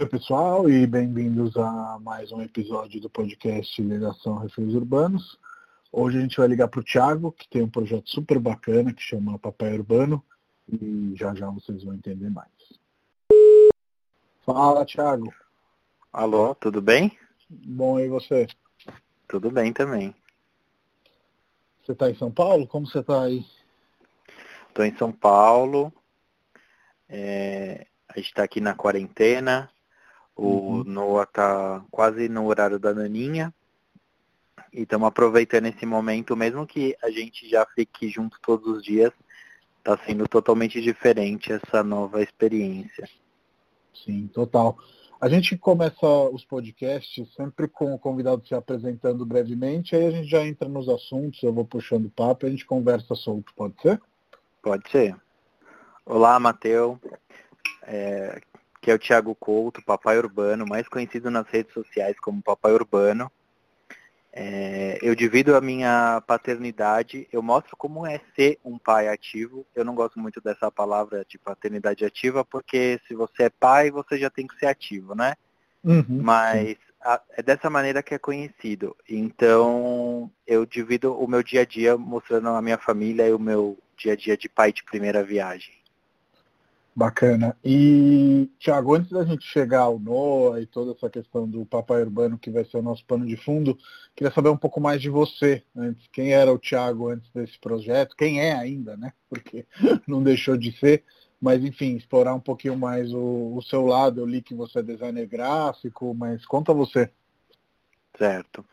Oi, pessoal, e bem-vindos a mais um episódio do podcast Ligação Refeios Urbanos. Hoje a gente vai ligar para o Thiago, que tem um projeto super bacana que chama Papai Urbano, e já já vocês vão entender mais. Fala, Thiago. Alô, tudo bem? Bom, e você? Tudo bem também. Você está em São Paulo? Como você está aí? Estou em São Paulo. É, a gente está aqui na quarentena. O uhum. Noah está quase no horário da naninha. E estamos aproveitando esse momento, mesmo que a gente já fique junto todos os dias, está sendo totalmente diferente essa nova experiência. Sim, total. A gente começa os podcasts sempre com o convidado se apresentando brevemente, aí a gente já entra nos assuntos, eu vou puxando o papo e a gente conversa solto, pode ser? Pode ser. Olá, Matheus. É, que é o Thiago Couto, Papai Urbano, mais conhecido nas redes sociais como Papai Urbano. É, eu divido a minha paternidade, eu mostro como é ser um pai ativo. Eu não gosto muito dessa palavra de paternidade ativa, porque se você é pai, você já tem que ser ativo, né? Uhum, Mas a, é dessa maneira que é conhecido. Então, eu divido o meu dia a dia mostrando a minha família e o meu dia a dia de pai de primeira viagem. Bacana. E, Tiago, antes da gente chegar ao NOA e toda essa questão do Papai Urbano, que vai ser o nosso pano de fundo, queria saber um pouco mais de você antes. Quem era o Tiago antes desse projeto? Quem é ainda, né? Porque não deixou de ser. Mas, enfim, explorar um pouquinho mais o, o seu lado. Eu li que você é designer gráfico, mas conta você. Certo.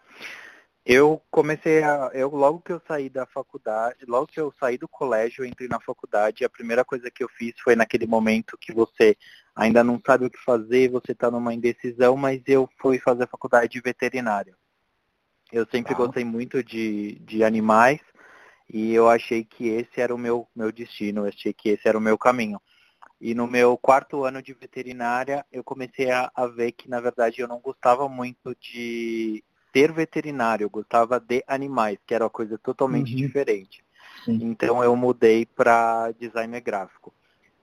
Eu comecei a. Eu, logo que eu saí da faculdade, logo que eu saí do colégio, entrei na faculdade, a primeira coisa que eu fiz foi naquele momento que você ainda não sabe o que fazer, você está numa indecisão, mas eu fui fazer a faculdade de veterinária. Eu sempre ah. gostei muito de, de animais e eu achei que esse era o meu, meu destino, eu achei que esse era o meu caminho. E no meu quarto ano de veterinária, eu comecei a, a ver que, na verdade, eu não gostava muito de ser veterinário, eu gostava de animais, que era uma coisa totalmente uhum. diferente. Sim. Então eu mudei para designer gráfico.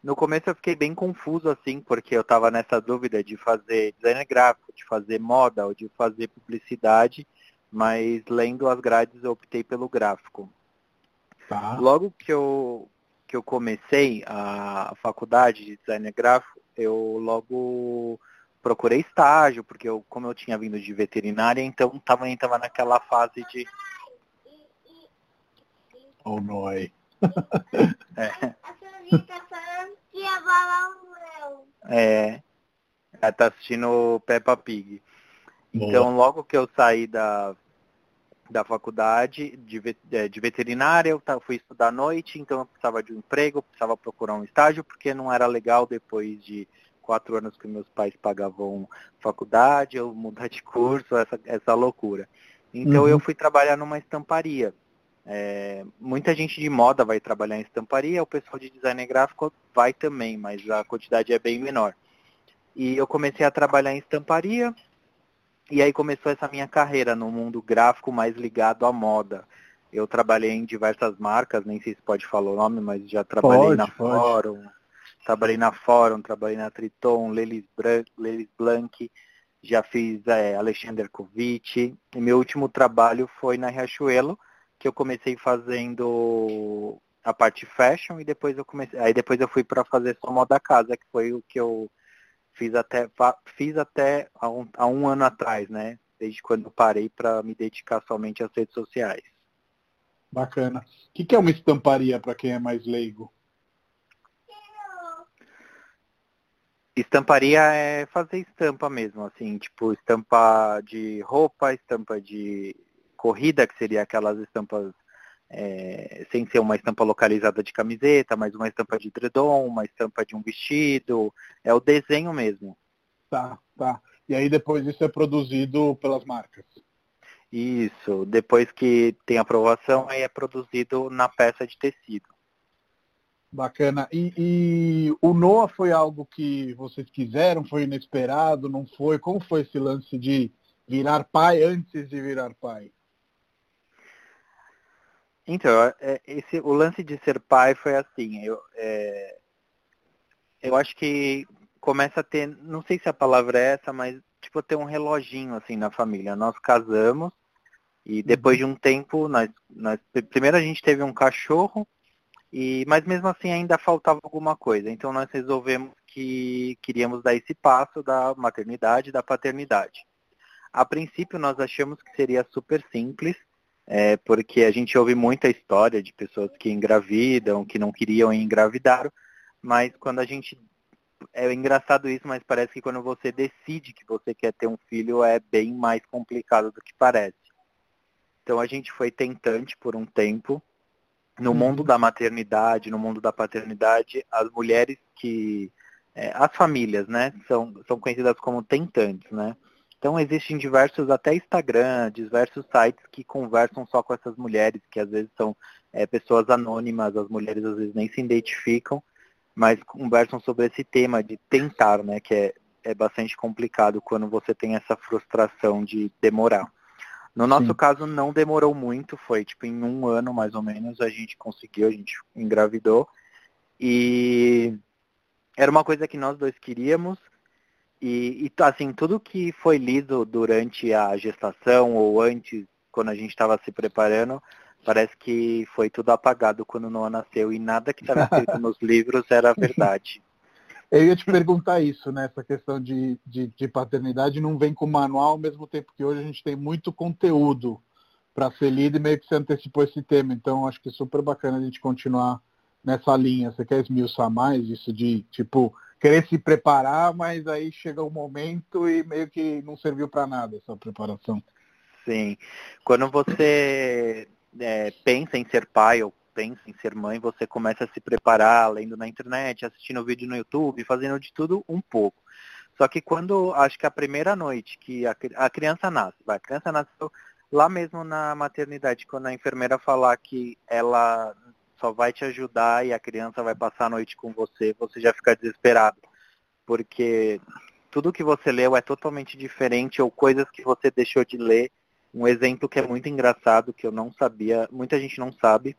No começo eu fiquei bem confuso assim, porque eu estava nessa dúvida de fazer designer gráfico, de fazer moda ou de fazer publicidade, mas lendo as grades eu optei pelo gráfico. Tá. Logo que eu, que eu comecei a faculdade de designer gráfico, eu logo procurei estágio, porque eu, como eu tinha vindo de veterinária, então tava, tava naquela fase de. Oh, noi. é. É. Ela tá assistindo Peppa Pig. Então, logo que eu saí da, da faculdade de, é, de veterinária, eu fui estudar à noite, então eu precisava de um emprego, precisava procurar um estágio, porque não era legal depois de quatro anos que meus pais pagavam faculdade, eu mudar de curso, essa, essa loucura. Então uhum. eu fui trabalhar numa estamparia. É, muita gente de moda vai trabalhar em estamparia, o pessoal de design gráfico vai também, mas a quantidade é bem menor. E eu comecei a trabalhar em estamparia, e aí começou essa minha carreira no mundo gráfico mais ligado à moda. Eu trabalhei em diversas marcas, nem sei se pode falar o nome, mas já trabalhei pode, na pode. Fórum, Trabalhei na Fórum, trabalhei na Triton, Lelis, Blanc, Lelis Blanc, já fiz é, Alexander Kovic. E meu último trabalho foi na Riachuelo, que eu comecei fazendo a parte fashion e depois eu comecei, aí depois eu fui para fazer só moda casa, que foi o que eu fiz até fiz até há um, há um ano atrás, né? Desde quando parei para me dedicar somente às redes sociais. Bacana. O que é uma estamparia para quem é mais leigo? Estamparia é fazer estampa mesmo, assim, tipo estampa de roupa, estampa de corrida, que seria aquelas estampas é, sem ser uma estampa localizada de camiseta, mas uma estampa de dredom, uma estampa de um vestido, é o desenho mesmo. Tá, tá. E aí depois isso é produzido pelas marcas. Isso, depois que tem aprovação, aí é produzido na peça de tecido. Bacana. E, e, o Noah foi algo que vocês quiseram? Foi inesperado? Não foi? Como foi esse lance de virar pai antes de virar pai? Então, é, esse, o lance de ser pai foi assim. Eu, é, eu acho que começa a ter, não sei se a palavra é essa, mas tipo ter um reloginho assim na família. Nós casamos e depois uhum. de um tempo, nós, nós, primeiro a gente teve um cachorro, e, mas mesmo assim ainda faltava alguma coisa. Então nós resolvemos que queríamos dar esse passo da maternidade e da paternidade. A princípio nós achamos que seria super simples, é, porque a gente ouve muita história de pessoas que engravidam, que não queriam engravidar, mas quando a gente. É engraçado isso, mas parece que quando você decide que você quer ter um filho é bem mais complicado do que parece. Então a gente foi tentante por um tempo. No uhum. mundo da maternidade, no mundo da paternidade, as mulheres que. É, as famílias, né, são, são conhecidas como tentantes, né? Então existem diversos, até Instagram, diversos sites que conversam só com essas mulheres, que às vezes são é, pessoas anônimas, as mulheres às vezes nem se identificam, mas conversam sobre esse tema de tentar, né? Que é, é bastante complicado quando você tem essa frustração de demorar. No nosso Sim. caso não demorou muito, foi tipo em um ano mais ou menos a gente conseguiu, a gente engravidou. E era uma coisa que nós dois queríamos. E, e assim, tudo que foi lido durante a gestação ou antes, quando a gente estava se preparando, parece que foi tudo apagado quando Noah nasceu e nada que estava escrito nos livros era verdade. Eu ia te perguntar isso, né? Essa questão de, de, de, paternidade não vem com manual, ao mesmo tempo que hoje a gente tem muito conteúdo para ser lido e meio que você antecipou esse tema. Então, acho que é super bacana a gente continuar nessa linha. Você quer esmiuçar mais isso de, tipo, querer se preparar, mas aí chega o um momento e meio que não serviu para nada essa preparação? Sim. Quando você é, pensa em ser pai ou pensa em ser mãe, você começa a se preparar, lendo na internet, assistindo vídeo no YouTube, fazendo de tudo um pouco. Só que quando, acho que a primeira noite que a, a criança nasce, vai, a criança nasceu lá mesmo na maternidade, quando a enfermeira falar que ela só vai te ajudar e a criança vai passar a noite com você, você já fica desesperado. Porque tudo que você leu é totalmente diferente ou coisas que você deixou de ler. Um exemplo que é muito engraçado, que eu não sabia, muita gente não sabe,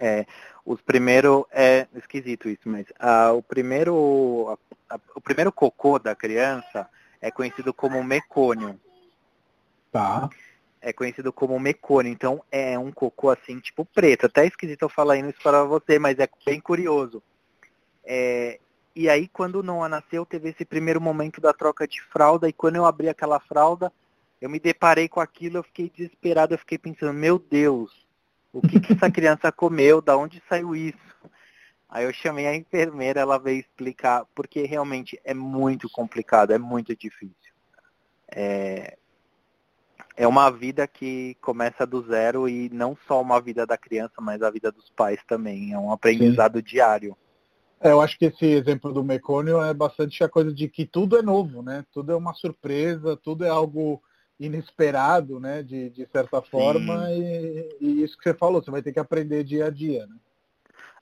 é, os primeiros é esquisito isso, mas ah, o primeiro a, a, o primeiro cocô da criança é conhecido como mecônio. Tá. É conhecido como mecônio, então é um cocô assim, tipo preto. Até é esquisito eu falar isso para você, mas é bem curioso. É, e aí quando Noah nasceu, teve esse primeiro momento da troca de fralda, e quando eu abri aquela fralda, eu me deparei com aquilo, eu fiquei desesperado, eu fiquei pensando, meu Deus, o que, que essa criança comeu, da onde saiu isso. Aí eu chamei a enfermeira, ela veio explicar, porque realmente é muito complicado, é muito difícil. É, é uma vida que começa do zero e não só uma vida da criança, mas a vida dos pais também. É um aprendizado Sim. diário. É, eu acho que esse exemplo do mecônio é bastante a coisa de que tudo é novo, né? Tudo é uma surpresa, tudo é algo inesperado, né, de, de certa forma, e, e, isso que você falou, você vai ter que aprender dia a dia, né?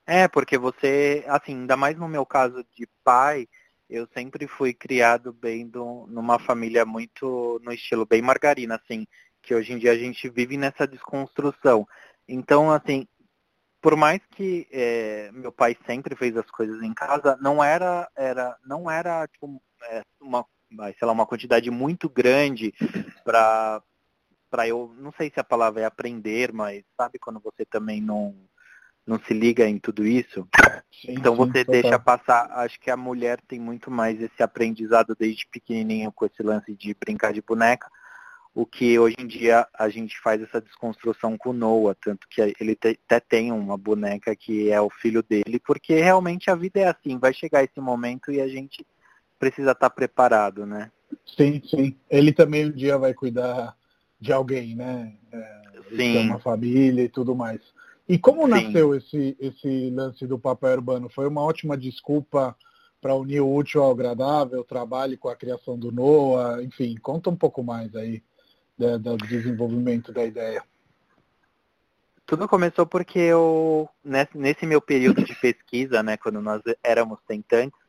É, porque você, assim, ainda mais no meu caso de pai, eu sempre fui criado bem do, numa família muito no estilo bem margarina, assim, que hoje em dia a gente vive nessa desconstrução. Então, assim, por mais que é, meu pai sempre fez as coisas em casa, não era, era, não era tipo, é, uma sei lá, uma quantidade muito grande para para eu, não sei se a palavra é aprender, mas sabe quando você também não não se liga em tudo isso? Sim, então sim, você deixa passar, acho que a mulher tem muito mais esse aprendizado desde pequenininho com esse lance de brincar de boneca, o que hoje em dia a gente faz essa desconstrução com o Noah, tanto que ele até tem uma boneca que é o filho dele, porque realmente a vida é assim, vai chegar esse momento e a gente precisa estar preparado, né? Sim, sim. Ele também um dia vai cuidar de alguém, né? É, sim. Uma família e tudo mais. E como sim. nasceu esse, esse lance do papai urbano? Foi uma ótima desculpa para unir o útil ao agradável, trabalho com a criação do Noah, enfim, conta um pouco mais aí né, do desenvolvimento da ideia. Tudo começou porque eu, nesse meu período de pesquisa, né, quando nós éramos tentantes,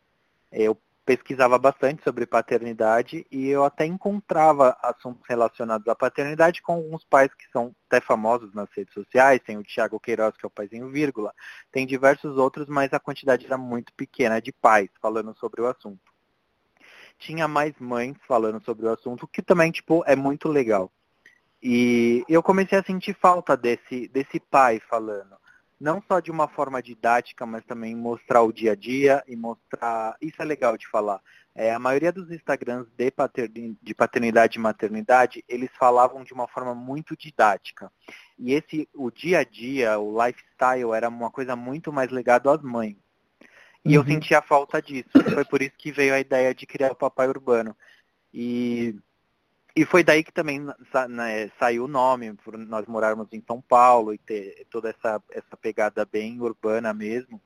eu pesquisava bastante sobre paternidade e eu até encontrava assuntos relacionados à paternidade com alguns pais que são até famosos nas redes sociais, tem o Tiago Queiroz, que é o paizinho vírgula, tem diversos outros, mas a quantidade era muito pequena de pais falando sobre o assunto. tinha mais mães falando sobre o assunto, que também, tipo, é muito legal. E eu comecei a sentir falta desse, desse pai falando. Não só de uma forma didática, mas também mostrar o dia a dia e mostrar. Isso é legal de falar. É, a maioria dos Instagrams de, paternidade, de paternidade e maternidade, eles falavam de uma forma muito didática. E esse, o dia a dia, o lifestyle, era uma coisa muito mais ligado às mães. E uhum. eu sentia falta disso. Foi por isso que veio a ideia de criar o Papai Urbano. E, e foi daí que também né, saiu o nome, por nós morarmos em São Paulo e ter toda essa, essa pegada bem urbana mesmo.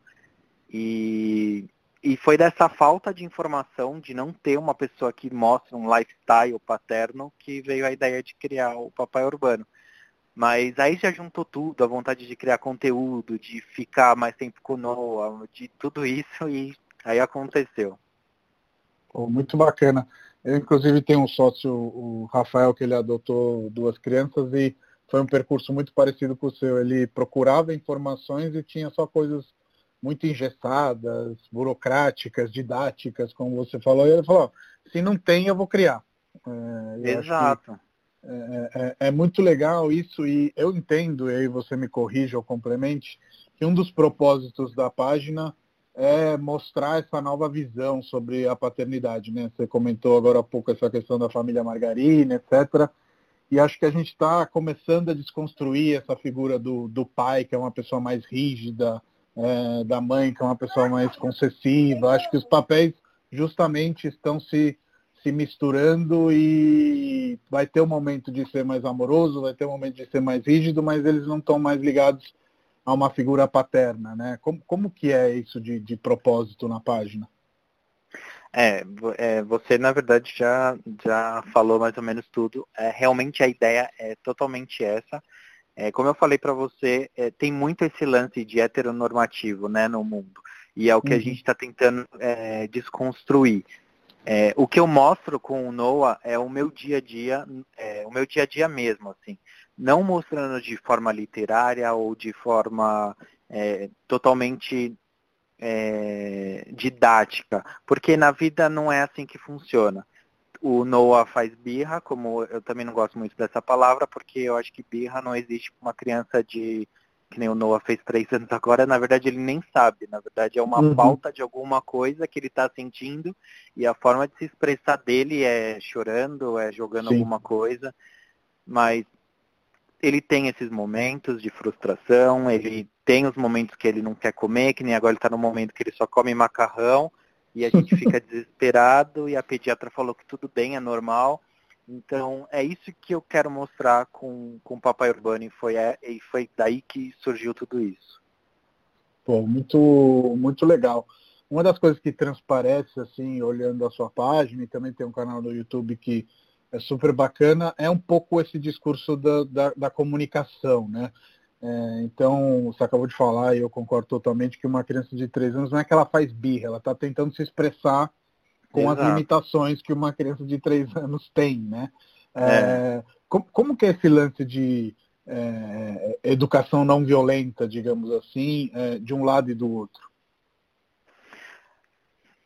E, e foi dessa falta de informação, de não ter uma pessoa que mostra um lifestyle paterno, que veio a ideia de criar o Papai Urbano. Mas aí já juntou tudo, a vontade de criar conteúdo, de ficar mais tempo com o Noah, de tudo isso e aí aconteceu. Muito bacana. Eu inclusive tenho um sócio, o Rafael, que ele adotou duas crianças e foi um percurso muito parecido com o seu. Ele procurava informações e tinha só coisas muito engessadas, burocráticas, didáticas, como você falou, e ele falou, se não tem, eu vou criar. É, Exato. É, é, é, muito legal isso e eu entendo, e aí você me corrija ou complemente, que um dos propósitos da página é mostrar essa nova visão sobre a paternidade, né? Você comentou agora há pouco essa questão da família margarina, etc. E acho que a gente está começando a desconstruir essa figura do, do pai, que é uma pessoa mais rígida, é, da mãe, que é uma pessoa mais concessiva. Acho que os papéis justamente estão se se misturando e vai ter um momento de ser mais amoroso, vai ter um momento de ser mais rígido, mas eles não estão mais ligados a uma figura paterna, né? Como, como que é isso de, de propósito na página? É, é, você na verdade já, já falou mais ou menos tudo. É, realmente a ideia é totalmente essa. É, como eu falei para você, é, tem muito esse lance de heteronormativo né, no mundo. E é o que uhum. a gente está tentando é, desconstruir. É, o que eu mostro com o Noah é o meu dia a dia, é, o meu dia a dia mesmo, assim. Não mostrando de forma literária ou de forma é, totalmente é, didática, porque na vida não é assim que funciona. O Noah faz birra, como eu também não gosto muito dessa palavra, porque eu acho que birra não existe para uma criança de que nem o Noah fez três anos agora, na verdade ele nem sabe. Na verdade é uma uhum. falta de alguma coisa que ele está sentindo e a forma de se expressar dele é chorando, é jogando Sim. alguma coisa. Mas ele tem esses momentos de frustração, ele tem os momentos que ele não quer comer, que nem agora ele está no momento que ele só come macarrão e a gente fica desesperado e a pediatra falou que tudo bem, é normal. Então, é isso que eu quero mostrar com, com o Papai Urbano e foi, é, e foi daí que surgiu tudo isso. Pô, muito, muito legal. Uma das coisas que transparece, assim, olhando a sua página, e também tem um canal no YouTube que é super bacana, é um pouco esse discurso da, da, da comunicação, né? É, então, você acabou de falar, e eu concordo totalmente, que uma criança de três anos não é que ela faz birra, ela está tentando se expressar com Exato. as limitações que uma criança de três anos tem, né? É. É, como, como, que é esse lance de é, educação não violenta, digamos assim, é, de um lado e do outro?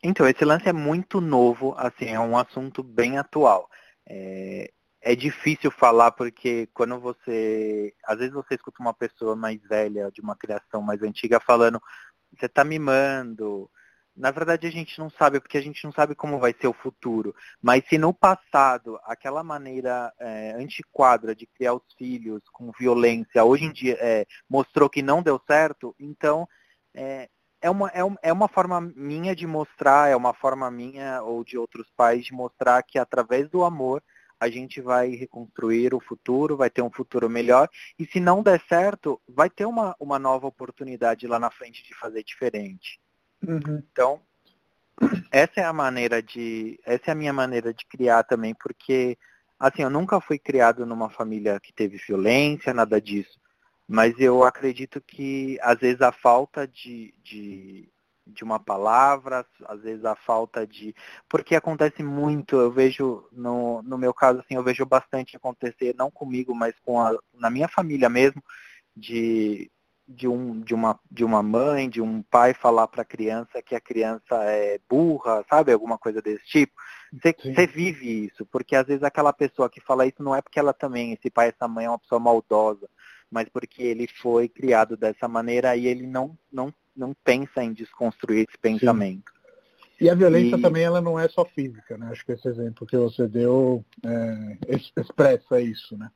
Então, esse lance é muito novo, assim, é um assunto bem atual. É, é difícil falar porque quando você. Às vezes você escuta uma pessoa mais velha, de uma criação mais antiga, falando, você está mimando, na verdade a gente não sabe, porque a gente não sabe como vai ser o futuro. Mas se no passado aquela maneira é, antiquadra de criar os filhos com violência, hoje em dia é, mostrou que não deu certo, então é, é, uma, é, é uma forma minha de mostrar, é uma forma minha ou de outros pais de mostrar que através do amor a gente vai reconstruir o futuro, vai ter um futuro melhor. E se não der certo, vai ter uma, uma nova oportunidade lá na frente de fazer diferente. Uhum. Então, essa é a maneira de. Essa é a minha maneira de criar também, porque assim, eu nunca fui criado numa família que teve violência, nada disso. Mas eu acredito que às vezes a falta de, de, de uma palavra, às vezes a falta de. Porque acontece muito, eu vejo, no, no meu caso, assim, eu vejo bastante acontecer, não comigo, mas com a, na minha família mesmo, de de, um, de, uma, de uma mãe, de um pai falar para a criança que a criança é burra, sabe? Alguma coisa desse tipo. Você vive isso, porque às vezes aquela pessoa que fala isso não é porque ela também, esse pai, essa mãe é uma pessoa maldosa, mas porque ele foi criado dessa maneira e ele não, não, não pensa em desconstruir esse pensamento. Sim. E a violência e... também ela não é só física, né? Acho que esse exemplo que você deu é, expressa isso, né?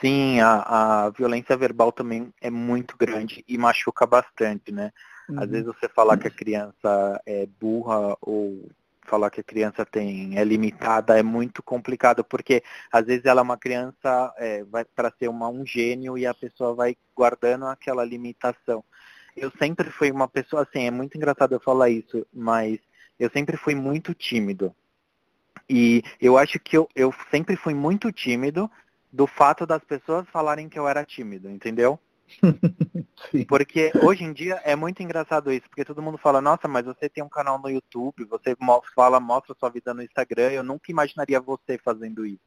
Sim, a, a violência verbal também é muito grande e machuca bastante, né? Uhum. Às vezes você falar que a criança é burra ou falar que a criança tem é limitada é muito complicado porque às vezes ela é uma criança é, vai para ser uma, um gênio e a pessoa vai guardando aquela limitação. Eu sempre fui uma pessoa assim, é muito engraçado eu falar isso, mas eu sempre fui muito tímido. E eu acho que eu, eu sempre fui muito tímido do fato das pessoas falarem que eu era tímido, entendeu? porque hoje em dia é muito engraçado isso, porque todo mundo fala, nossa, mas você tem um canal no YouTube, você fala, mostra sua vida no Instagram, eu nunca imaginaria você fazendo isso.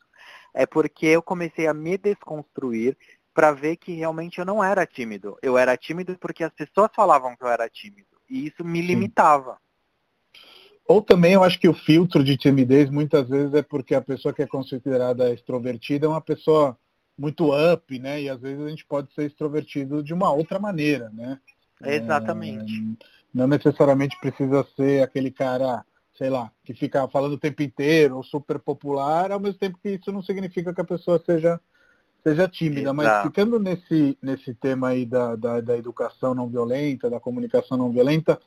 É porque eu comecei a me desconstruir para ver que realmente eu não era tímido. Eu era tímido porque as pessoas falavam que eu era tímido. E isso me limitava. Ou também eu acho que o filtro de timidez muitas vezes é porque a pessoa que é considerada extrovertida é uma pessoa muito up, né? E às vezes a gente pode ser extrovertido de uma outra maneira, né? Exatamente. É, não necessariamente precisa ser aquele cara, sei lá, que fica falando o tempo inteiro, ou super popular, ao mesmo tempo que isso não significa que a pessoa seja seja tímida, Exato. mas ficando nesse, nesse tema aí da, da, da educação não violenta, da comunicação não violenta,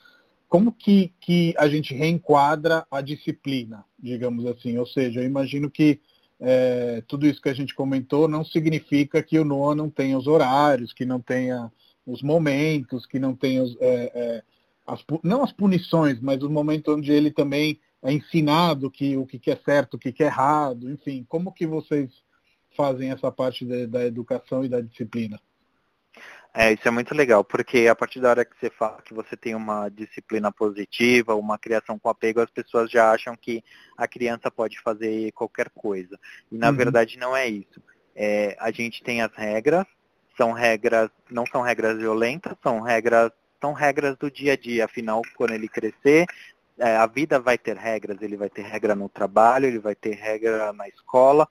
como que, que a gente reenquadra a disciplina, digamos assim? Ou seja, eu imagino que é, tudo isso que a gente comentou não significa que o NOA não tenha os horários, que não tenha os momentos, que não tenha os, é, é, as, não as punições, mas os momentos onde ele também é ensinado que o que é certo, o que é errado, enfim, como que vocês fazem essa parte de, da educação e da disciplina? É, isso é muito legal, porque a partir da hora que você fala que você tem uma disciplina positiva, uma criação com apego, as pessoas já acham que a criança pode fazer qualquer coisa. E na uhum. verdade não é isso. É, a gente tem as regras, são regras, não são regras violentas, são regras, são regras do dia a dia. Afinal, quando ele crescer, é, a vida vai ter regras, ele vai ter regra no trabalho, ele vai ter regra na escola.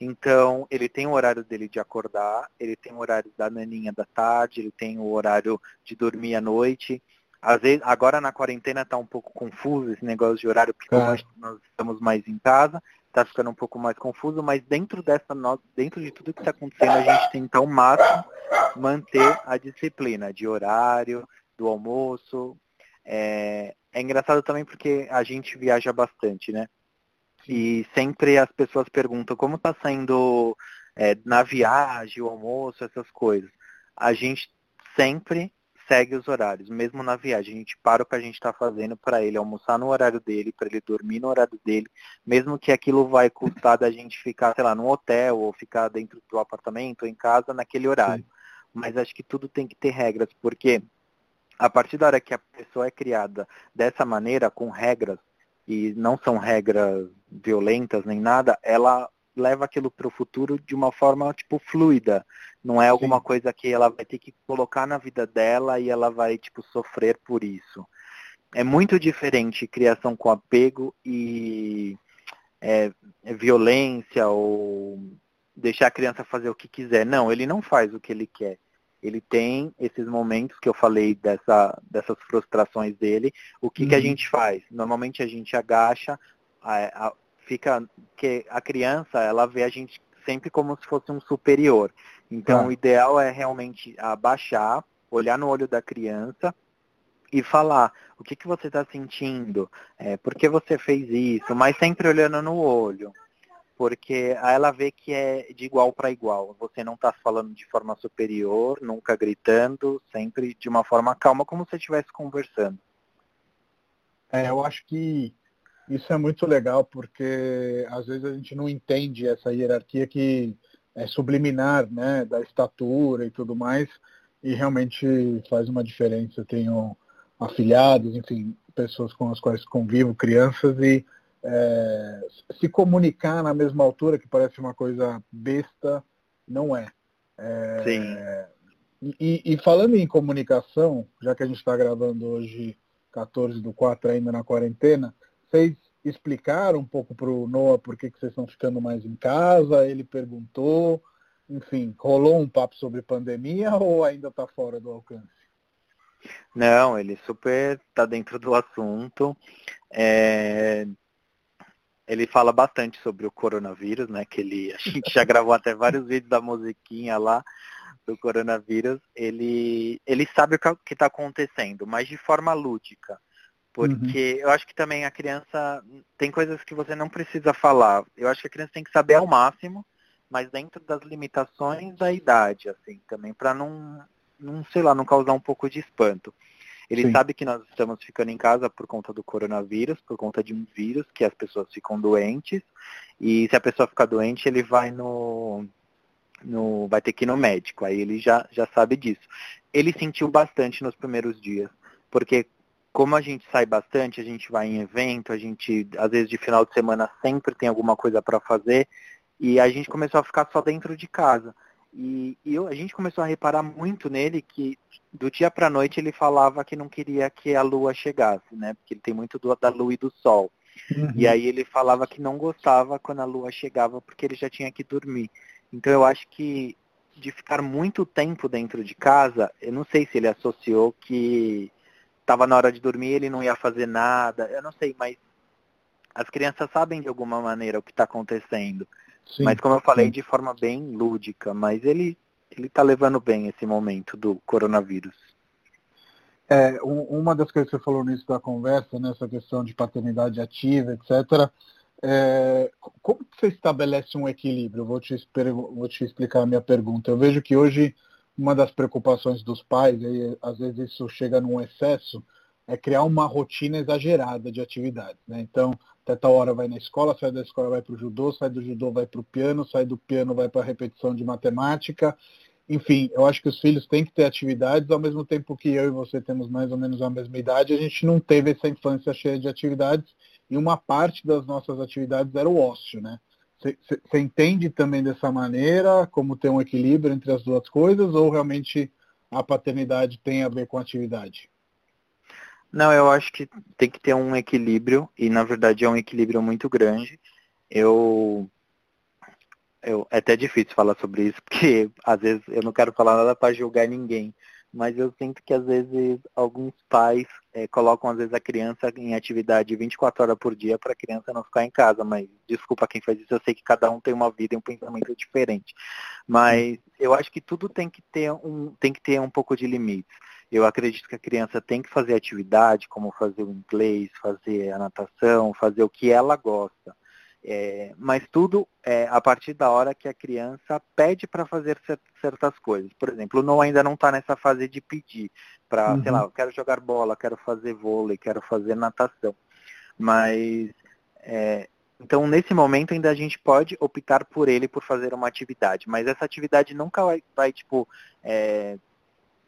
Então, ele tem o horário dele de acordar, ele tem o horário da naninha da tarde, ele tem o horário de dormir à noite. Às vezes, agora na quarentena está um pouco confuso esse negócio de horário, porque é. nós estamos mais em casa, está ficando um pouco mais confuso, mas dentro dessa dentro de tudo que está acontecendo, a gente tenta ao máximo manter a disciplina de horário, do almoço. É, é engraçado também porque a gente viaja bastante, né? E sempre as pessoas perguntam como está saindo é, na viagem, o almoço, essas coisas. A gente sempre segue os horários, mesmo na viagem. A gente para o que a gente está fazendo para ele almoçar no horário dele, para ele dormir no horário dele, mesmo que aquilo vai custar da gente ficar, sei lá, no hotel ou ficar dentro do apartamento ou em casa naquele horário. Sim. Mas acho que tudo tem que ter regras, porque a partir da hora que a pessoa é criada dessa maneira, com regras, e não são regras violentas nem nada, ela leva aquilo para o futuro de uma forma tipo fluida. Não é alguma Sim. coisa que ela vai ter que colocar na vida dela e ela vai tipo sofrer por isso. É muito diferente criação com apego e é, é violência ou deixar a criança fazer o que quiser. Não, ele não faz o que ele quer ele tem esses momentos que eu falei dessa, dessas frustrações dele. O que, uhum. que a uhum. gente faz? Normalmente a gente agacha, a, a, fica que a criança ela vê a gente sempre como se fosse um superior. Então ah. o ideal é realmente abaixar, olhar no olho da criança e falar o que, que você está sentindo, é, por que você fez isso, mas sempre olhando no olho porque ela vê que é de igual para igual. Você não está falando de forma superior, nunca gritando, sempre de uma forma calma, como se estivesse conversando. É, eu acho que isso é muito legal, porque às vezes a gente não entende essa hierarquia que é subliminar, né, da estatura e tudo mais, e realmente faz uma diferença. Eu tenho afilhados, enfim, pessoas com as quais convivo, crianças, e é, se comunicar na mesma altura, que parece uma coisa besta, não é. é Sim. E, e, falando em comunicação, já que a gente está gravando hoje 14 do 4 ainda na quarentena, vocês explicaram um pouco para o Noah por que, que vocês estão ficando mais em casa? Ele perguntou, enfim, rolou um papo sobre pandemia ou ainda está fora do alcance? Não, ele super está dentro do assunto. É... Ele fala bastante sobre o coronavírus, né? Que ele, a gente já gravou até vários vídeos da musiquinha lá do coronavírus. Ele, ele sabe o que está acontecendo, mas de forma lúdica. Porque uhum. eu acho que também a criança tem coisas que você não precisa falar. Eu acho que a criança tem que saber ao máximo, mas dentro das limitações da idade, assim, também para não, não, sei lá, não causar um pouco de espanto. Ele Sim. sabe que nós estamos ficando em casa por conta do coronavírus, por conta de um vírus que as pessoas ficam doentes. E se a pessoa ficar doente, ele vai no, no vai ter que ir no médico. Aí ele já, já sabe disso. Ele sentiu bastante nos primeiros dias, porque como a gente sai bastante, a gente vai em evento, a gente, às vezes de final de semana sempre tem alguma coisa para fazer, e a gente começou a ficar só dentro de casa. E, e eu, a gente começou a reparar muito nele que do dia para noite ele falava que não queria que a lua chegasse, né? Porque ele tem muito do, da lua e do sol. Uhum. E aí ele falava que não gostava quando a lua chegava porque ele já tinha que dormir. Então eu acho que de ficar muito tempo dentro de casa, eu não sei se ele associou que estava na hora de dormir, ele não ia fazer nada. Eu não sei, mas as crianças sabem de alguma maneira o que está acontecendo. Sim, mas como eu falei, sim. de forma bem lúdica. Mas ele ele está levando bem esse momento do coronavírus. É, um, uma das coisas que você falou nisso da conversa, nessa questão de paternidade ativa, etc. É, como você estabelece um equilíbrio? Vou te, vou te explicar a minha pergunta. Eu vejo que hoje uma das preocupações dos pais, e às vezes isso chega num excesso, é criar uma rotina exagerada de atividades. Né? Então, até tal hora vai na escola, sai da escola vai para o judô, sai do judô vai para o piano, sai do piano vai para a repetição de matemática. Enfim, eu acho que os filhos têm que ter atividades, ao mesmo tempo que eu e você temos mais ou menos a mesma idade, a gente não teve essa infância cheia de atividades e uma parte das nossas atividades era o ócio, né? Você entende também dessa maneira, como ter um equilíbrio entre as duas coisas, ou realmente a paternidade tem a ver com a atividade? Não, eu acho que tem que ter um equilíbrio, e na verdade é um equilíbrio muito grande. Eu, eu é até difícil falar sobre isso, porque às vezes eu não quero falar nada para julgar ninguém, mas eu sinto que às vezes alguns pais é, colocam às vezes a criança em atividade 24 horas por dia para a criança não ficar em casa, mas desculpa quem faz isso, eu sei que cada um tem uma vida e um pensamento diferente. Mas eu acho que tudo tem que ter um, tem que ter um pouco de limites. Eu acredito que a criança tem que fazer atividade, como fazer o inglês, fazer a natação, fazer o que ela gosta. É, mas tudo é a partir da hora que a criança pede para fazer certas coisas. Por exemplo, o Noah ainda não está nessa fase de pedir para, uhum. sei lá, eu quero jogar bola, quero fazer vôlei, quero fazer natação. Mas, é, então nesse momento ainda a gente pode optar por ele por fazer uma atividade, mas essa atividade nunca vai, vai tipo, é,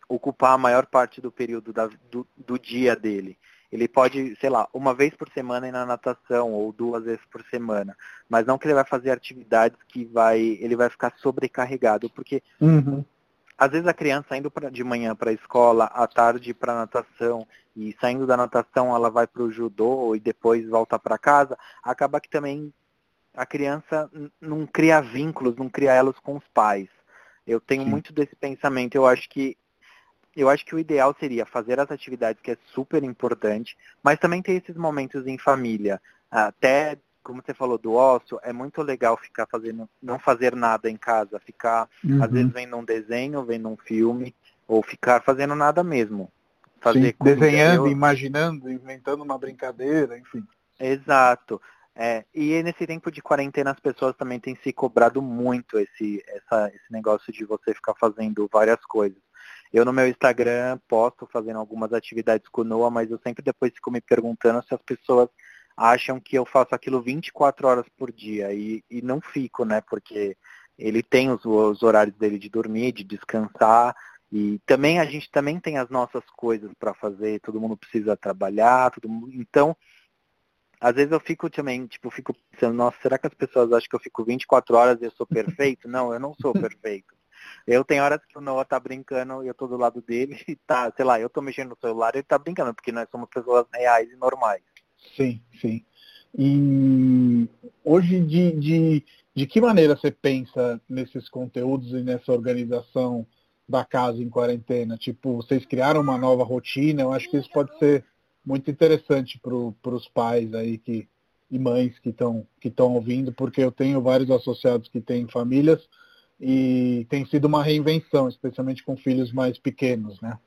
ocupar a maior parte do período da, do, do dia dele ele pode, sei lá, uma vez por semana ir na natação ou duas vezes por semana, mas não que ele vai fazer atividades que vai, ele vai ficar sobrecarregado, porque uhum. às vezes a criança indo pra, de manhã para a escola, à tarde para natação e saindo da natação ela vai para o judô e depois volta para casa, acaba que também a criança não cria vínculos, não cria elos com os pais. Eu tenho Sim. muito desse pensamento. Eu acho que eu acho que o ideal seria fazer as atividades que é super importante, mas também ter esses momentos em família. Até, como você falou do ócio, é muito legal ficar fazendo, não fazer nada em casa, ficar, uhum. às vezes, vendo um desenho, vendo um filme, ou ficar fazendo nada mesmo. Fazer Sim, desenhando, eu... imaginando, inventando uma brincadeira, enfim. Exato. É, e nesse tempo de quarentena as pessoas também têm se cobrado muito esse, essa, esse negócio de você ficar fazendo várias coisas. Eu no meu Instagram posto fazendo algumas atividades com o Noah, mas eu sempre depois fico me perguntando se as pessoas acham que eu faço aquilo 24 horas por dia. E, e não fico, né? Porque ele tem os, os horários dele de dormir, de descansar. E também a gente também tem as nossas coisas para fazer, todo mundo precisa trabalhar, todo mundo. Então, às vezes eu fico também, tipo, fico pensando, nossa, será que as pessoas acham que eu fico 24 horas e eu sou perfeito? não, eu não sou perfeito. Eu tenho horas que o Noah tá brincando e eu tô do lado dele e tá, sei lá, eu tô mexendo no celular e ele tá brincando, porque nós somos pessoas reais e normais. Sim, sim. E hoje, de, de, de que maneira você pensa nesses conteúdos e nessa organização da casa em quarentena? Tipo, vocês criaram uma nova rotina, eu acho que isso pode ser muito interessante para os pais aí que, e mães que estão que ouvindo, porque eu tenho vários associados que têm famílias e tem sido uma reinvenção, especialmente com filhos mais pequenos, né?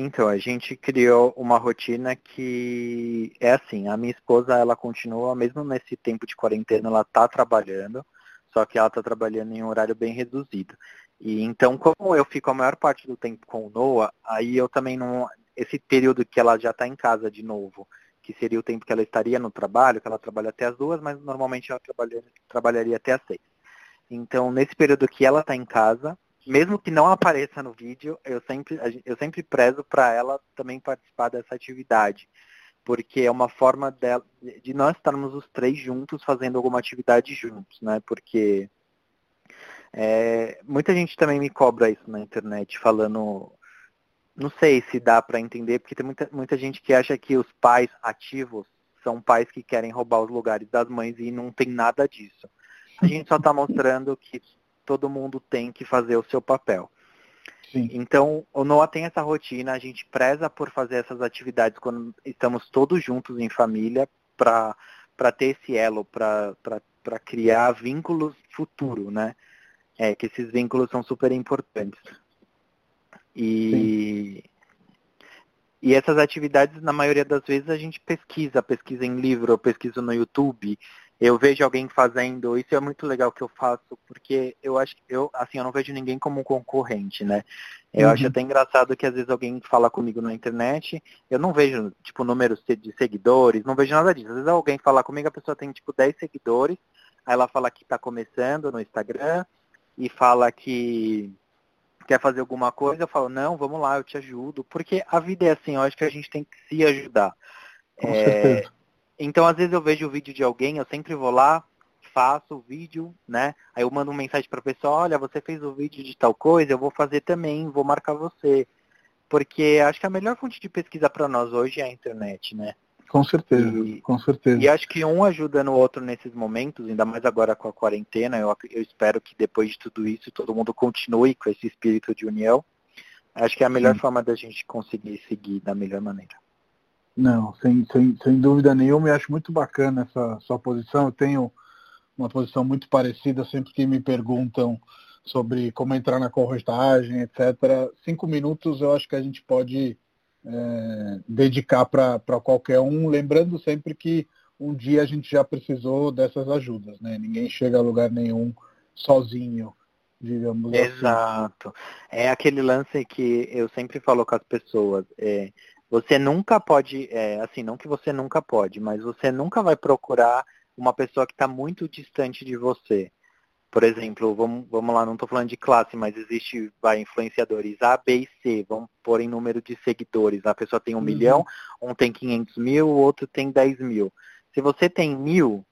Então, a gente criou uma rotina que é assim, a minha esposa, ela continua, mesmo nesse tempo de quarentena, ela está trabalhando, só que ela está trabalhando em um horário bem reduzido. E então, como eu fico a maior parte do tempo com o Noah, aí eu também não. Esse período que ela já está em casa de novo, que seria o tempo que ela estaria no trabalho, que ela trabalha até as duas, mas normalmente ela trabalharia, trabalharia até as seis. Então, nesse período que ela está em casa, mesmo que não apareça no vídeo, eu sempre, eu sempre prezo para ela também participar dessa atividade. Porque é uma forma dela, de nós estarmos os três juntos fazendo alguma atividade juntos, né? Porque é, muita gente também me cobra isso na internet, falando. Não sei se dá para entender, porque tem muita, muita gente que acha que os pais ativos são pais que querem roubar os lugares das mães e não tem nada disso. A gente só está mostrando que todo mundo tem que fazer o seu papel. Sim. Então, o Noah tem essa rotina, a gente preza por fazer essas atividades quando estamos todos juntos em família para ter esse elo, para criar vínculos futuro, né? É, que esses vínculos são super importantes. E, e essas atividades, na maioria das vezes, a gente pesquisa, pesquisa em livro, pesquisa no YouTube, eu vejo alguém fazendo, isso é muito legal que eu faço, porque eu acho que eu, assim, eu não vejo ninguém como um concorrente, né? Eu uhum. acho até engraçado que às vezes alguém fala comigo na internet, eu não vejo, tipo, números de seguidores, não vejo nada disso. Às vezes alguém fala comigo, a pessoa tem, tipo, 10 seguidores, aí ela fala que está começando no Instagram e fala que quer fazer alguma coisa, eu falo, não, vamos lá, eu te ajudo. Porque a vida é assim, eu acho que a gente tem que se ajudar. Com é, certeza então, às vezes eu vejo o vídeo de alguém, eu sempre vou lá, faço o vídeo, né? Aí eu mando uma mensagem para a pessoa, olha, você fez o vídeo de tal coisa, eu vou fazer também, vou marcar você. Porque acho que a melhor fonte de pesquisa para nós hoje é a internet, né? Com certeza, e, com certeza. E acho que um ajuda no outro nesses momentos, ainda mais agora com a quarentena. Eu, eu espero que depois de tudo isso todo mundo continue com esse espírito de união. Acho que é a melhor Sim. forma da gente conseguir seguir da melhor maneira. Não, sem, sem, sem dúvida nenhuma, e acho muito bacana essa sua posição. Eu tenho uma posição muito parecida sempre que me perguntam sobre como entrar na corretagem, etc. Cinco minutos eu acho que a gente pode é, dedicar para qualquer um, lembrando sempre que um dia a gente já precisou dessas ajudas, né? Ninguém chega a lugar nenhum sozinho, digamos Exato. assim. Exato. É aquele lance que eu sempre falo com as pessoas. É, você nunca pode, é, assim, não que você nunca pode, mas você nunca vai procurar uma pessoa que está muito distante de você. Por exemplo, vamos, vamos lá, não estou falando de classe, mas existe vai, influenciadores A, B e C, vamos pôr em número de seguidores. A pessoa tem um uhum. milhão, um tem 500 mil, o outro tem 10 mil. Se você tem mil,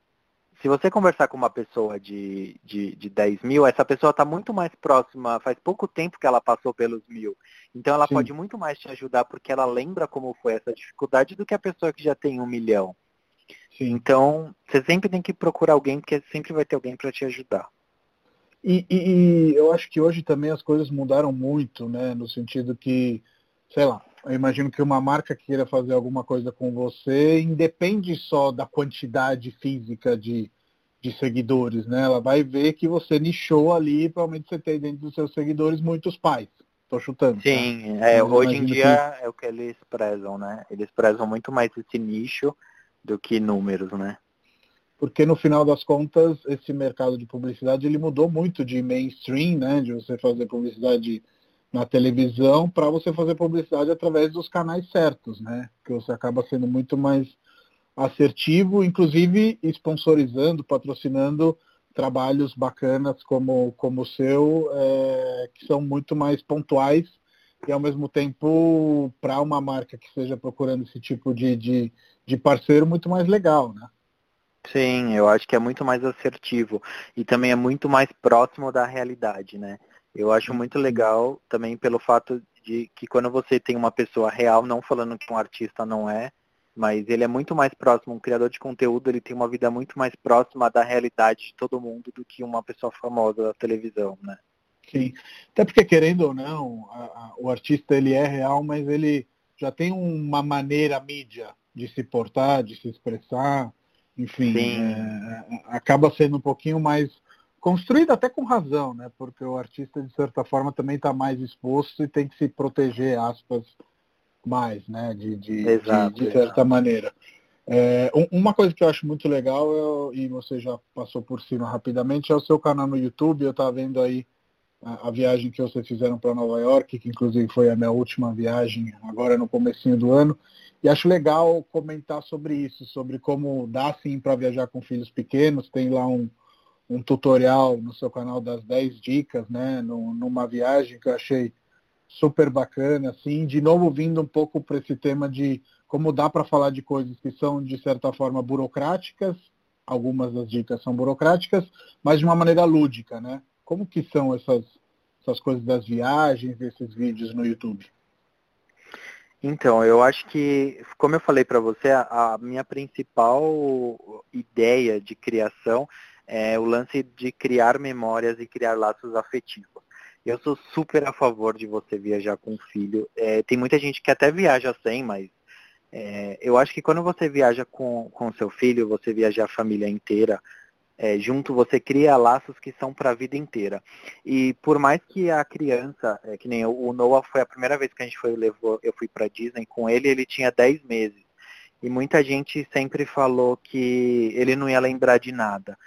se você conversar com uma pessoa de, de, de 10 mil, essa pessoa está muito mais próxima, faz pouco tempo que ela passou pelos mil. Então ela Sim. pode muito mais te ajudar porque ela lembra como foi essa dificuldade do que a pessoa que já tem um milhão. Sim. Então, você sempre tem que procurar alguém, porque sempre vai ter alguém para te ajudar. E, e, e, eu acho que hoje também as coisas mudaram muito, né? No sentido que, sei lá, eu imagino que uma marca queira fazer alguma coisa com você, independe só da quantidade física de, de seguidores, né? Ela vai ver que você nichou ali, provavelmente você tem dentro dos seus seguidores muitos pais. Tô chutando. Tá? Sim, tá? é, hoje em dia que... é o que eles prezam, né? Eles prezam muito mais esse nicho do que números, né? Porque no final das contas, esse mercado de publicidade ele mudou muito de mainstream, né? De você fazer publicidade na televisão para você fazer publicidade através dos canais certos, né? Que você acaba sendo muito mais assertivo, inclusive sponsorizando, patrocinando trabalhos bacanas como, como o seu, é, que são muito mais pontuais e ao mesmo tempo para uma marca que esteja procurando esse tipo de, de, de parceiro muito mais legal, né? Sim, eu acho que é muito mais assertivo e também é muito mais próximo da realidade, né? Eu acho muito legal também pelo fato de que quando você tem uma pessoa real, não falando que um artista não é, mas ele é muito mais próximo, um criador de conteúdo, ele tem uma vida muito mais próxima da realidade de todo mundo do que uma pessoa famosa da televisão, né? Sim, até porque querendo ou não, a, a, o artista ele é real, mas ele já tem uma maneira mídia de se portar, de se expressar, enfim, é, acaba sendo um pouquinho mais construído até com razão, né? Porque o artista de certa forma também está mais exposto e tem que se proteger, aspas, mais, né? De, de, exato, de, de certa exato. maneira. É, uma coisa que eu acho muito legal, é, e você já passou por cima rapidamente, é o seu canal no YouTube. Eu estava vendo aí a, a, viagem que vocês fizeram para Nova York, que inclusive foi a minha última viagem agora no comecinho do ano. E acho legal comentar sobre isso, sobre como dá sim para viajar com filhos pequenos. Tem lá um, um tutorial no seu canal das 10 dicas, né? numa viagem que eu achei super bacana, assim, de novo vindo um pouco para esse tema de como dá para falar de coisas que são, de certa forma, burocráticas, algumas das dicas são burocráticas, mas de uma maneira lúdica, né? Como que são essas, essas coisas das viagens, esses vídeos no YouTube? Então, eu acho que, como eu falei para você, a, a minha principal ideia de criação é o lance de criar memórias e criar laços afetivos. Eu sou super a favor de você viajar com um filho. É, tem muita gente que até viaja sem, mas é, eu acho que quando você viaja com, com seu filho, você viaja a família inteira, é, junto você cria laços que são para a vida inteira. E por mais que a criança, é, que nem o Noah foi a primeira vez que a gente foi, levou, eu fui para Disney com ele, ele tinha 10 meses. E muita gente sempre falou que ele não ia lembrar de nada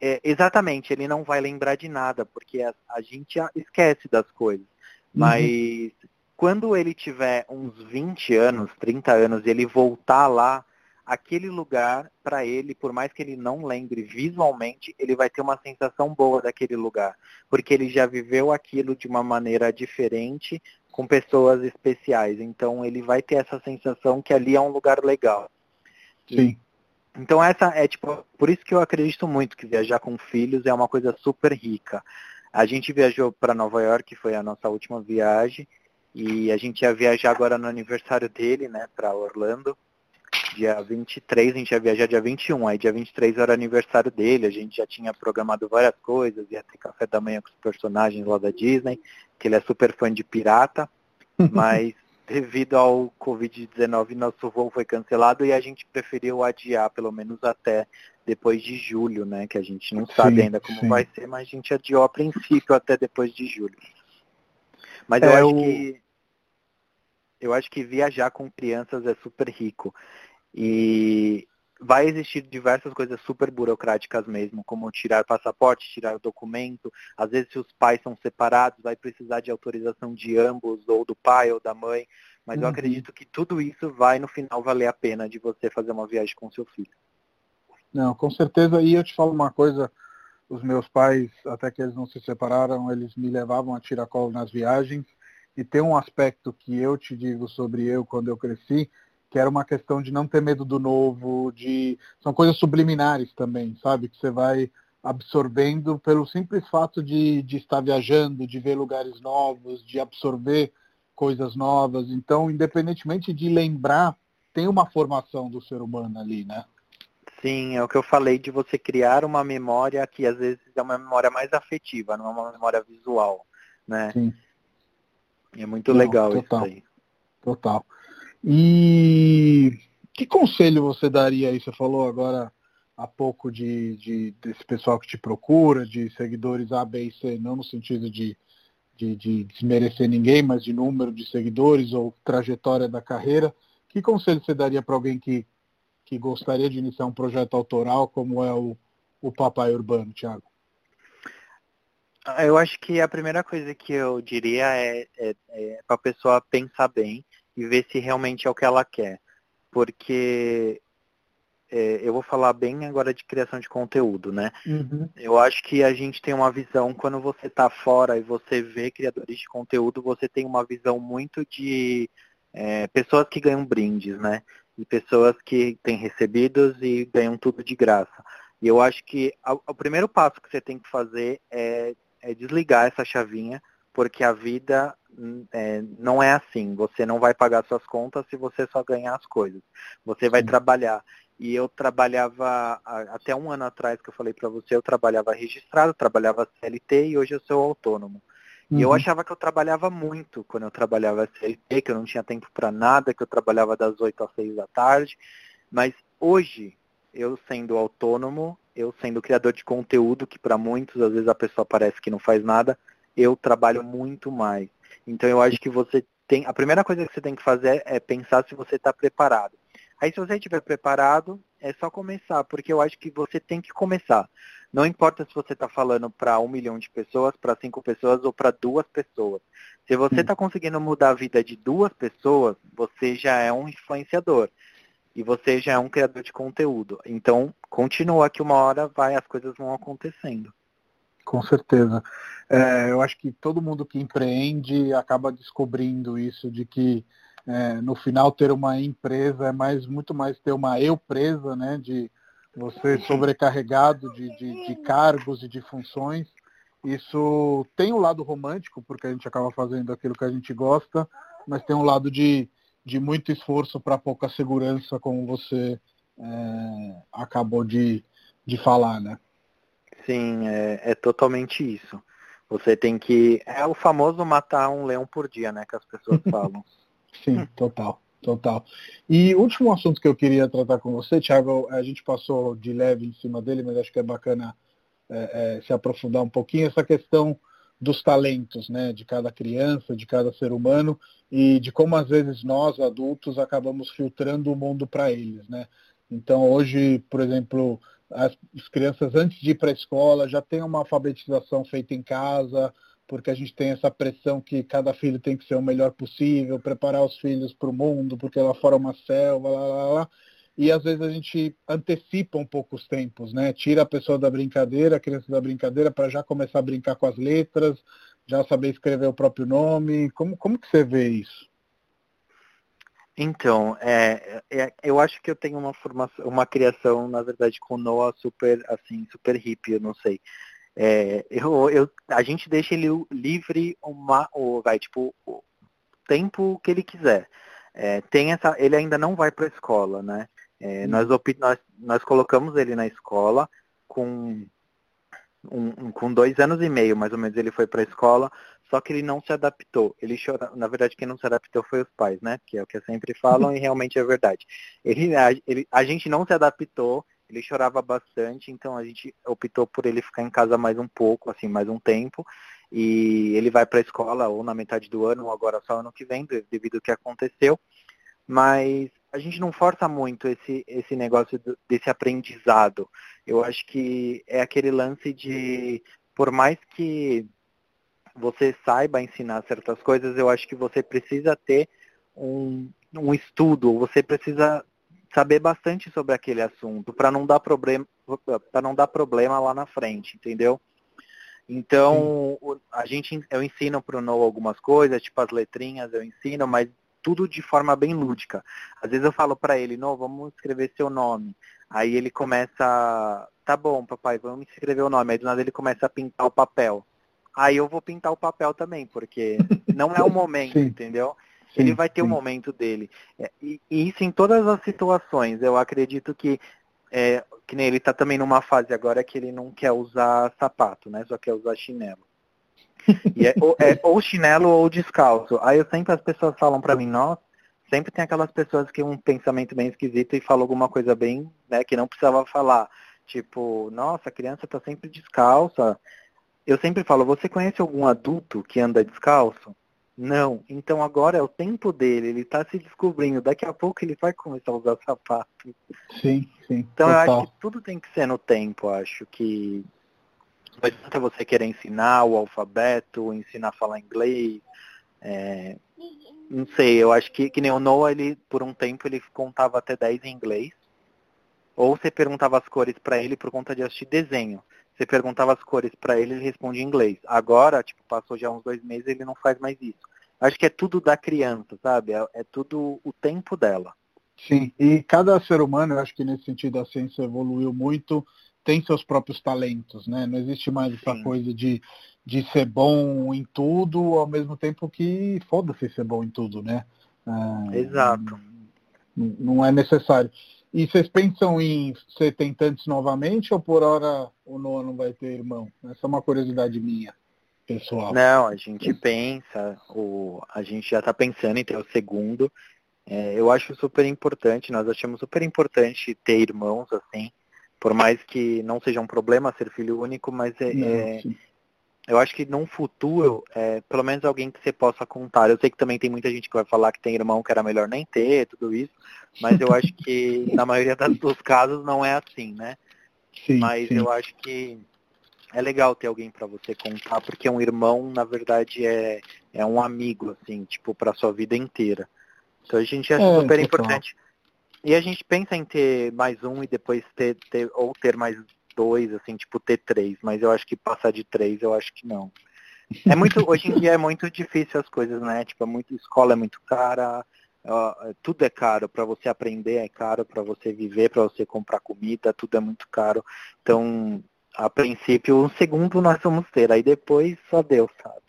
é, exatamente, ele não vai lembrar de nada, porque a, a gente esquece das coisas. Uhum. Mas quando ele tiver uns 20 anos, 30 anos, e ele voltar lá, aquele lugar, para ele, por mais que ele não lembre visualmente, ele vai ter uma sensação boa daquele lugar. Porque ele já viveu aquilo de uma maneira diferente, com pessoas especiais. Então ele vai ter essa sensação que ali é um lugar legal. Sim. Então essa é tipo, por isso que eu acredito muito que viajar com filhos é uma coisa super rica. A gente viajou para Nova York, foi a nossa última viagem, e a gente ia viajar agora no aniversário dele, né, para Orlando. Dia 23, a gente ia viajar dia 21, aí dia 23 era aniversário dele, a gente já tinha programado várias coisas, ia ter café da manhã com os personagens lá da Disney, que ele é super fã de pirata, mas devido ao Covid-19, nosso voo foi cancelado e a gente preferiu adiar, pelo menos até depois de julho, né? Que a gente não sabe sim, ainda como sim. vai ser, mas a gente adiou a princípio até depois de julho. Mas é, eu acho o... que eu acho que viajar com crianças é super rico. E vai existir diversas coisas super burocráticas mesmo, como tirar passaporte, tirar documento. Às vezes, se os pais são separados, vai precisar de autorização de ambos, ou do pai ou da mãe. Mas uhum. eu acredito que tudo isso vai, no final, valer a pena de você fazer uma viagem com seu filho. Não, com certeza. E eu te falo uma coisa, os meus pais, até que eles não se separaram, eles me levavam a tiracolo nas viagens. E tem um aspecto que eu te digo sobre eu quando eu cresci, que era uma questão de não ter medo do novo, de são coisas subliminares também, sabe? Que você vai absorvendo pelo simples fato de, de estar viajando, de ver lugares novos, de absorver coisas novas. Então, independentemente de lembrar, tem uma formação do ser humano ali, né? Sim, é o que eu falei de você criar uma memória que às vezes é uma memória mais afetiva, não é uma memória visual, né? Sim. É muito não, legal total, isso aí. Total. E que conselho você daria aí? Você falou agora há pouco de, de, desse pessoal que te procura, de seguidores A, B e C, não no sentido de, de, de desmerecer ninguém, mas de número de seguidores ou trajetória da carreira. Que conselho você daria para alguém que, que gostaria de iniciar um projeto autoral como é o, o Papai Urbano, Thiago? Eu acho que a primeira coisa que eu diria é, é, é para a pessoa pensar bem e ver se realmente é o que ela quer. Porque é, eu vou falar bem agora de criação de conteúdo, né? Uhum. Eu acho que a gente tem uma visão, quando você está fora e você vê criadores de conteúdo, você tem uma visão muito de é, pessoas que ganham brindes, né? E pessoas que têm recebidos e ganham tudo de graça. E eu acho que o primeiro passo que você tem que fazer é, é desligar essa chavinha porque a vida é, não é assim. Você não vai pagar suas contas se você só ganhar as coisas. Você vai Sim. trabalhar. E eu trabalhava, até um ano atrás que eu falei para você, eu trabalhava registrado, trabalhava CLT e hoje eu sou autônomo. Uhum. E eu uhum. achava que eu trabalhava muito quando eu trabalhava CLT, que eu não tinha tempo para nada, que eu trabalhava das 8 às 6 da tarde. Mas hoje, eu sendo autônomo, eu sendo criador de conteúdo, que para muitos, às vezes a pessoa parece que não faz nada, eu trabalho muito mais. Então eu acho que você tem. A primeira coisa que você tem que fazer é pensar se você está preparado. Aí se você estiver preparado, é só começar, porque eu acho que você tem que começar. Não importa se você está falando para um milhão de pessoas, para cinco pessoas ou para duas pessoas. Se você está conseguindo mudar a vida de duas pessoas, você já é um influenciador. E você já é um criador de conteúdo. Então, continua que uma hora vai, as coisas vão acontecendo. Com certeza. É, eu acho que todo mundo que empreende acaba descobrindo isso, de que é, no final ter uma empresa é mais muito mais ter uma eu presa, né? De você sobrecarregado de, de, de cargos e de funções. Isso tem um lado romântico, porque a gente acaba fazendo aquilo que a gente gosta, mas tem um lado de, de muito esforço para pouca segurança, como você é, acabou de, de falar, né? Sim, é, é totalmente isso. Você tem que. É o famoso matar um leão por dia, né? Que as pessoas falam. Sim, total, total. E último assunto que eu queria tratar com você, Thiago, a gente passou de leve em cima dele, mas acho que é bacana é, é, se aprofundar um pouquinho, essa questão dos talentos, né? De cada criança, de cada ser humano, e de como às vezes nós, adultos, acabamos filtrando o mundo para eles, né? Então hoje, por exemplo, as, crianças antes de ir para a escola já têm uma alfabetização feita em casa, porque a gente tem essa pressão que cada filho tem que ser o melhor possível, preparar os filhos para o mundo, porque lá fora é uma selva, lá, lá, lá. E às vezes a gente antecipa um pouco os tempos, né? Tira a pessoa da brincadeira, a criança da brincadeira, para já começar a brincar com as letras, já saber escrever o próprio nome. Como, como que você vê isso? Então, é, é, eu acho que eu tenho uma formação, uma criação, na verdade, com Noah super, assim, super hippie, eu não sei. É, eu, eu, a gente deixa ele livre uma, ou vai, tipo, o tempo que ele quiser. É, tem essa, ele ainda não vai para a escola, né? É, hum. nós, nós, nós colocamos ele na escola com um, um, com dois anos e meio, mais ou menos, ele foi para a escola, só que ele não se adaptou. Ele chora... Na verdade, quem não se adaptou foi os pais, né? Que é o que sempre falam e realmente é verdade. Ele, a, ele, a gente não se adaptou, ele chorava bastante, então a gente optou por ele ficar em casa mais um pouco, assim, mais um tempo. E ele vai para a escola ou na metade do ano, ou agora só ano que vem, devido ao que aconteceu. Mas a gente não força muito esse, esse negócio desse aprendizado. Eu acho que é aquele lance de, por mais que você saiba ensinar certas coisas, eu acho que você precisa ter um, um estudo, você precisa saber bastante sobre aquele assunto para não dar problema para não dar problema lá na frente, entendeu? Então, Sim. a gente eu ensino para o Noah algumas coisas, tipo as letrinhas eu ensino, mas tudo de forma bem lúdica. Às vezes eu falo para ele, não, vamos escrever seu nome. Aí ele começa, tá bom, papai, vamos escrever o nome. Aí do nada ele começa a pintar o papel. Aí eu vou pintar o papel também, porque não é o momento, sim. entendeu? Sim, ele vai ter o um momento dele. É, e, e, isso em todas as situações. Eu acredito que, é, que nem ele está também numa fase agora que ele não quer usar sapato, né? Só quer usar chinelo. E é, ou, é, ou chinelo ou descalço. Aí eu sempre as pessoas falam para mim, nossa, sempre tem aquelas pessoas que um pensamento bem esquisito e falam alguma coisa bem, né, que não precisava falar. Tipo, nossa, a criança tá sempre descalça. Eu sempre falo, você conhece algum adulto que anda descalço? Não. Então agora é o tempo dele, ele está se descobrindo. Daqui a pouco ele vai começar a usar sapato. Sim, sim. Então total. eu acho que tudo tem que ser no tempo, acho que não adianta você querer ensinar o alfabeto, ensinar a falar inglês. É, não sei, eu acho que, que nem o Noah, ele, por um tempo, ele contava até 10 em inglês. Ou você perguntava as cores para ele por conta de assistir desenho. Você perguntava as cores para ele, ele respondia em inglês. Agora, tipo, passou já uns dois meses, ele não faz mais isso. Acho que é tudo da criança, sabe? É, é tudo o tempo dela. Sim, e cada ser humano, eu acho que nesse sentido a ciência evoluiu muito, tem seus próprios talentos, né? Não existe mais essa Sim. coisa de, de ser bom em tudo, ao mesmo tempo que foda-se ser bom em tudo, né? Ah, Exato. Não, não é necessário. E vocês pensam em ser tentantes novamente ou por hora o Noah não vai ter irmão? Essa é uma curiosidade minha, pessoal. Não, a gente pensa, o, a gente já está pensando em ter o segundo. É, eu acho super importante, nós achamos super importante ter irmãos, assim, por mais que não seja um problema ser filho único, mas é, não, é eu acho que num futuro, é, pelo menos alguém que você possa contar. Eu sei que também tem muita gente que vai falar que tem irmão que era melhor nem ter, tudo isso, mas eu acho que na maioria dos casos não é assim, né? Sim, mas sim. eu acho que é legal ter alguém para você contar, porque um irmão, na verdade, é, é um amigo, assim, tipo, para sua vida inteira. Então a gente é, é super importante. E a gente pensa em ter mais um e depois ter, ter ou ter mais dois, assim, tipo ter três, mas eu acho que passar de três, eu acho que não. É muito, hoje em dia é muito difícil as coisas, né? Tipo, é muito, escola é muito cara, tudo é caro, para você aprender é caro, para você viver, para você comprar comida, tudo é muito caro. Então, a princípio, um segundo nós vamos ter, aí depois só Deus sabe.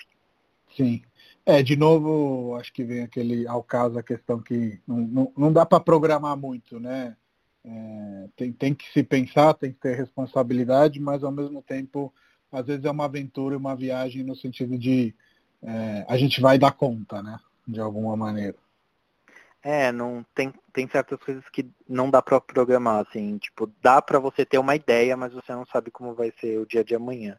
Sim. É, de novo, acho que vem aquele ao caso a questão que não, não, não dá para programar muito, né? É, tem, tem que se pensar, tem que ter responsabilidade, mas ao mesmo tempo, às vezes é uma aventura, uma viagem no sentido de é, a gente vai dar conta, né? De alguma maneira. É, não tem, tem certas coisas que não dá para programar, assim, tipo, dá para você ter uma ideia, mas você não sabe como vai ser o dia de amanhã.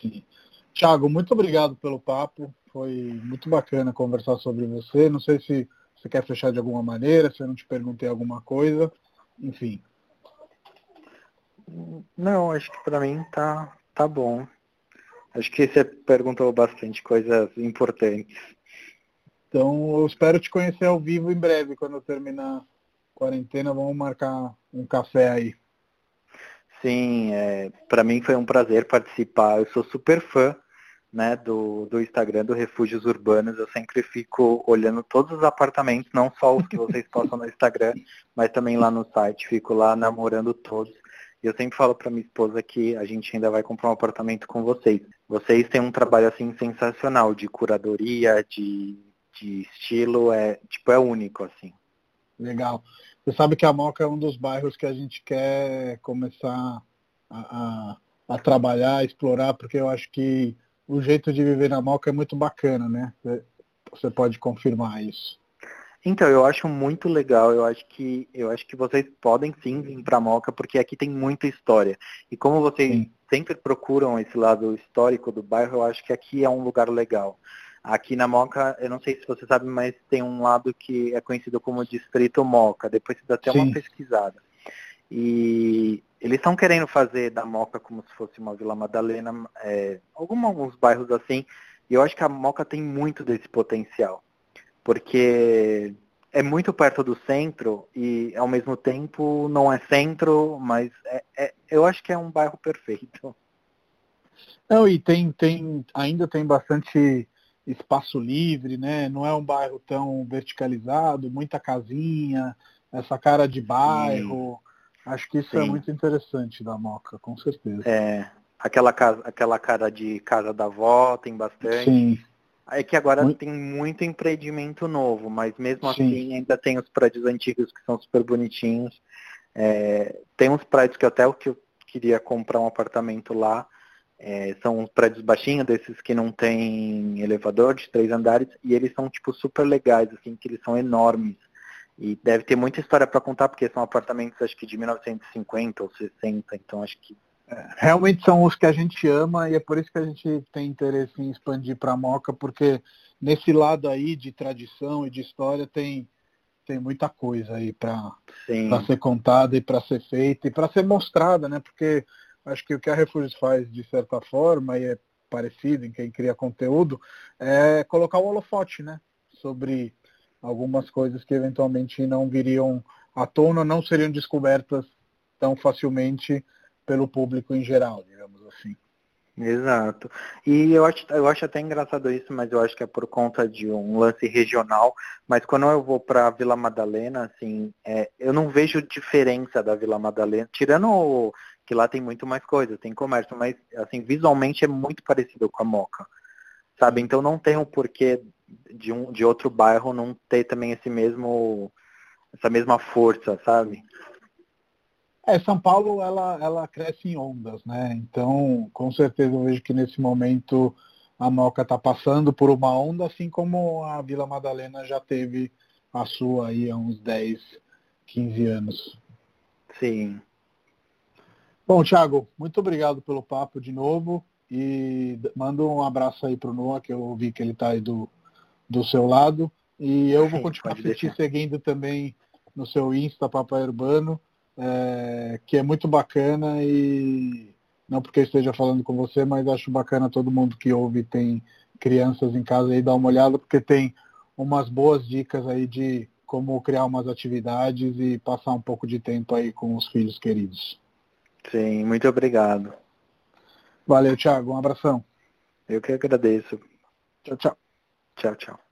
Sim. Tiago, muito obrigado pelo papo. Foi muito bacana conversar sobre você. Não sei se você quer fechar de alguma maneira, se eu não te perguntei alguma coisa enfim. Não, acho que para mim tá, tá bom. Acho que você perguntou bastante coisas importantes. Então eu espero te conhecer ao vivo em breve, quando eu terminar a quarentena, vamos marcar um café aí. Sim, é, para mim foi um prazer participar. Eu sou super fã né, do, do Instagram do Refúgios Urbanos, eu sempre fico olhando todos os apartamentos, não só os que vocês postam no Instagram, mas também lá no site, fico lá namorando todos. E eu sempre falo para minha esposa que a gente ainda vai comprar um apartamento com vocês. Vocês têm um trabalho assim sensacional de curadoria, de, de estilo, é tipo é único assim. Legal. Você sabe que a Moca é um dos bairros que a gente quer começar a, a, a trabalhar, a explorar, porque eu acho que o jeito de viver na Moca é muito bacana, né? Você pode confirmar isso. Então, eu acho muito legal, eu acho que eu acho que vocês podem sim vir para Moca porque aqui tem muita história. E como vocês sim. sempre procuram esse lado histórico do bairro, eu acho que aqui é um lugar legal. Aqui na Moca, eu não sei se você sabe, mas tem um lado que é conhecido como Distrito Moca. Depois você dá até sim. uma pesquisada. E eles estão querendo fazer da Moca como se fosse uma Vila Madalena, é, alguns bairros assim, e eu acho que a Moca tem muito desse potencial, porque é muito perto do centro e ao mesmo tempo não é centro, mas é, é, eu acho que é um bairro perfeito. Não, e tem, tem, ainda tem bastante espaço livre, né? Não é um bairro tão verticalizado, muita casinha, essa cara de bairro. Sim. Acho que isso é Sim. é muito interessante da Moca, com certeza. É, aquela, casa, aquela cara de casa da avó tem bastante. Sim. É que agora muito... tem muito empreendimento novo, mas mesmo Sim. assim ainda tem os prédios antigos que são super bonitinhos. É, tem uns prédios que até o que eu queria comprar um apartamento lá, é, são prédios baixinhos, desses que não tem elevador, de três andares, e eles são tipo super legais, assim, que eles são enormes. E deve ter muita história para contar, porque são apartamentos acho que de 1950 ou 60, então acho que. É, realmente são os que a gente ama e é por isso que a gente tem interesse em expandir para a Moca, porque nesse lado aí de tradição e de história tem, tem muita coisa aí para ser contada e para ser feita e para ser mostrada, né? Porque acho que o que a Refúgios faz, de certa forma, e é parecido em quem cria conteúdo, é colocar o holofote, né? Sobre algumas coisas que eventualmente não viriam à tona, não seriam descobertas tão facilmente pelo público em geral, digamos assim. Exato. E eu acho, eu acho até engraçado isso, mas eu acho que é por conta de um lance regional. Mas quando eu vou para Vila Madalena, assim, é, eu não vejo diferença da Vila Madalena, tirando que lá tem muito mais coisa, tem comércio, mas assim, visualmente é muito parecido com a Moca. Sabe? Então não tem um porquê de um de outro bairro não ter também esse mesmo essa mesma força, sabe? É, São Paulo ela ela cresce em ondas, né? Então, com certeza eu vejo que nesse momento a Moca está passando por uma onda, assim como a Vila Madalena já teve a sua aí há uns 10, 15 anos. Sim. Bom, Thiago, muito obrigado pelo papo de novo e mando um abraço aí para o Noah, que eu vi que ele está aí do, do seu lado. E eu vou continuar te seguindo também no seu Insta, Papai Urbano, é, que é muito bacana e não porque eu esteja falando com você, mas acho bacana todo mundo que ouve tem crianças em casa aí dar uma olhada, porque tem umas boas dicas aí de como criar umas atividades e passar um pouco de tempo aí com os filhos queridos. Sim, muito obrigado. Valeu, Thiago. Um abração. Eu que agradeço. Tchau, tchau. Tchau, tchau.